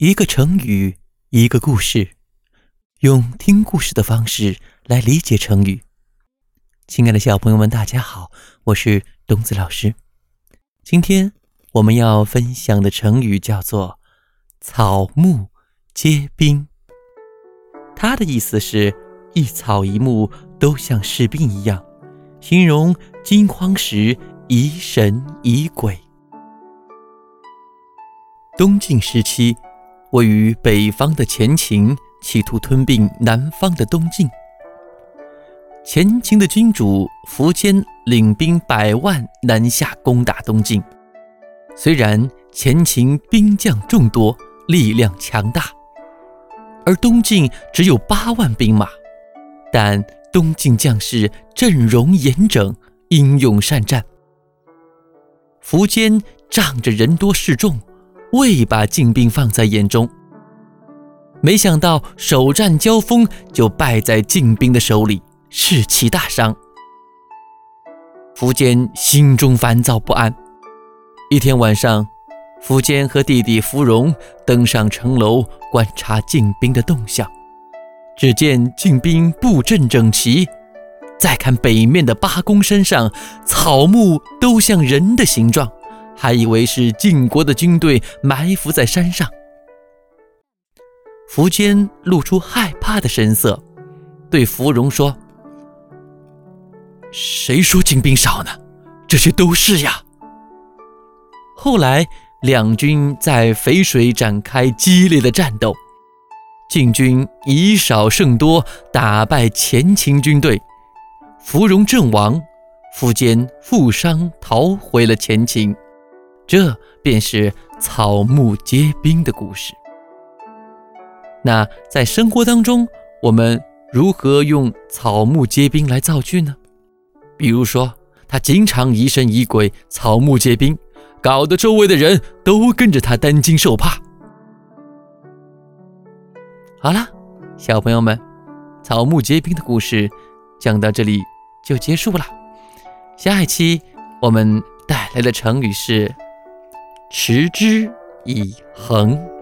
一个成语，一个故事，用听故事的方式来理解成语。亲爱的小朋友们，大家好，我是东子老师。今天我们要分享的成语叫做“草木皆兵”，它的意思是一草一木都像士兵一样，形容惊慌时疑神疑鬼。东晋时期。位于北方的前秦企图吞并南方的东晋，前秦的君主苻坚领兵百万南下攻打东晋。虽然前秦兵将众多，力量强大，而东晋只有八万兵马，但东晋将士阵容严整，英勇善战。苻坚仗着人多势众。未把晋兵放在眼中，没想到首战交锋就败在晋兵的手里，士气大伤。苻坚心中烦躁不安。一天晚上，苻坚和弟弟苻融登上城楼观察晋兵的动向。只见晋兵布阵整齐，再看北面的八公山上，草木都像人的形状。还以为是晋国的军队埋伏在山上，苻坚露出害怕的神色，对芙蓉说：“谁说晋兵少呢？这些都是呀。”后来两军在淝水展开激烈的战斗，晋军以少胜多，打败前秦军队，芙蓉阵亡，苻坚负伤逃回了前秦。这便是草木皆兵的故事。那在生活当中，我们如何用草木皆兵来造句呢？比如说，他经常疑神疑鬼，草木皆兵，搞得周围的人都跟着他担惊受怕。好了，小朋友们，草木皆兵的故事讲到这里就结束了。下一期我们带来的成语是。持之以恒。